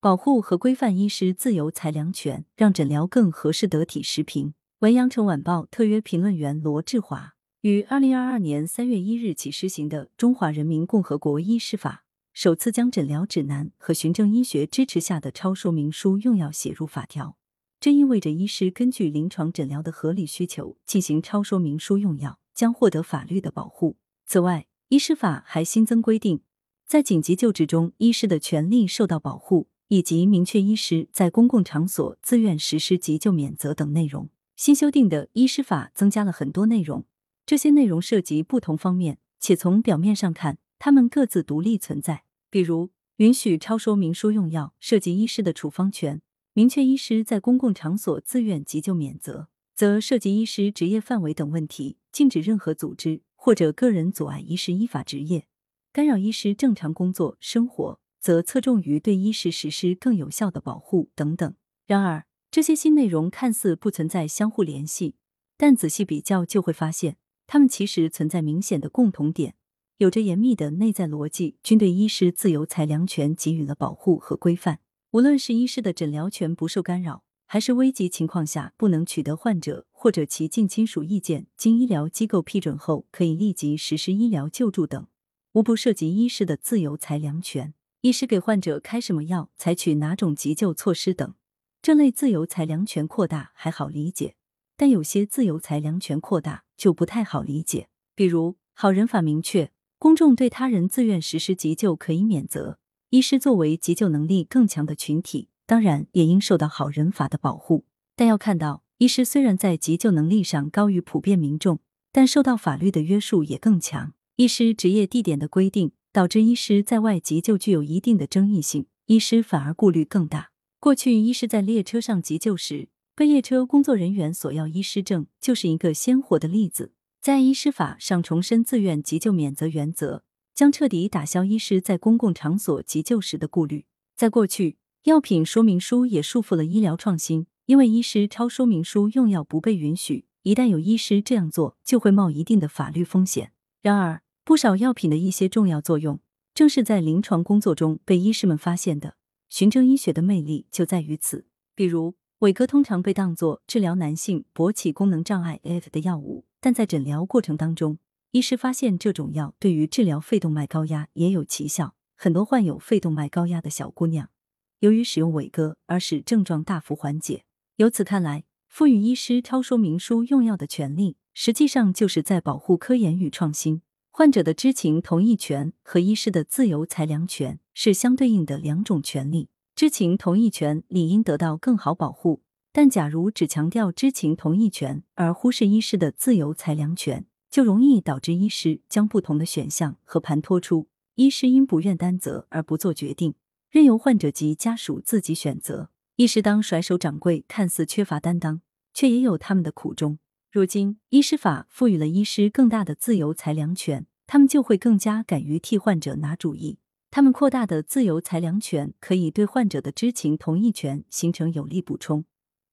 保护和规范医师自由裁量权，让诊疗更合适得体。时评文：阳城晚报特约评论员罗志华。于二零二二年三月一日起施行的《中华人民共和国医师法》，首次将诊疗指南和循证医学支持下的超说明书用药写入法条。这意味着医师根据临床诊疗的合理需求进行超说明书用药，将获得法律的保护。此外，医师法还新增规定，在紧急救治中，医师的权利受到保护。以及明确医师在公共场所自愿实施急救免责等内容。新修订的医师法增加了很多内容，这些内容涉及不同方面，且从表面上看，他们各自独立存在。比如，允许超说明书用药，涉及医师的处方权；明确医师在公共场所自愿急救免责，则涉及医师职业范围等问题，禁止任何组织或者个人阻碍医师依法执业，干扰医师正常工作生活。则侧重于对医师实施更有效的保护等等。然而，这些新内容看似不存在相互联系，但仔细比较就会发现，它们其实存在明显的共同点，有着严密的内在逻辑，均对医师自由裁量权给予了保护和规范。无论是医师的诊疗权不受干扰，还是危急情况下不能取得患者或者其近亲属意见，经医疗机构批准后可以立即实施医疗救助等，无不涉及医师的自由裁量权。医师给患者开什么药，采取哪种急救措施等，这类自由裁量权扩大还好理解，但有些自由裁量权扩大就不太好理解。比如，好人法明确，公众对他人自愿实施急救可以免责，医师作为急救能力更强的群体，当然也应受到好人法的保护。但要看到，医师虽然在急救能力上高于普遍民众，但受到法律的约束也更强。医师职业地点的规定。导致医师在外急救具有一定的争议性，医师反而顾虑更大。过去，医师在列车上急救时，被列车工作人员索要医师证，就是一个鲜活的例子。在医师法上重申自愿急救免责原则，将彻底打消医师在公共场所急救时的顾虑。在过去，药品说明书也束缚了医疗创新，因为医师超说明书用药不被允许，一旦有医师这样做，就会冒一定的法律风险。然而，不少药品的一些重要作用，正是在临床工作中被医师们发现的。循证医学的魅力就在于此。比如，伟哥通常被当作治疗男性勃起功能障碍 F 的药物，但在诊疗过程当中，医师发现这种药对于治疗肺动脉高压也有奇效。很多患有肺动脉高压的小姑娘，由于使用伟哥而使症状大幅缓解。由此看来，赋予医师超说明书用药的权利，实际上就是在保护科研与创新。患者的知情同意权和医师的自由裁量权是相对应的两种权利，知情同意权理应得到更好保护。但假如只强调知情同意权，而忽视医师的自由裁量权，就容易导致医师将不同的选项和盘托出，医师因不愿担责而不做决定，任由患者及家属自己选择。医师当甩手掌柜，看似缺乏担当，却也有他们的苦衷。如今，医师法赋予了医师更大的自由裁量权，他们就会更加敢于替患者拿主意。他们扩大的自由裁量权可以对患者的知情同意权形成有力补充，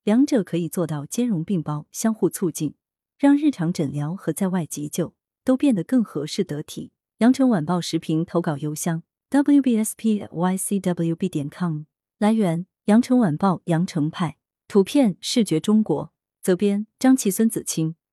两者可以做到兼容并包、相互促进，让日常诊疗和在外急救都变得更合适得体。羊城晚报时评投稿邮箱：wbspycwb 点 com。来源：羊城晚报羊城派。图片：视觉中国。责编：张琪、孙子清。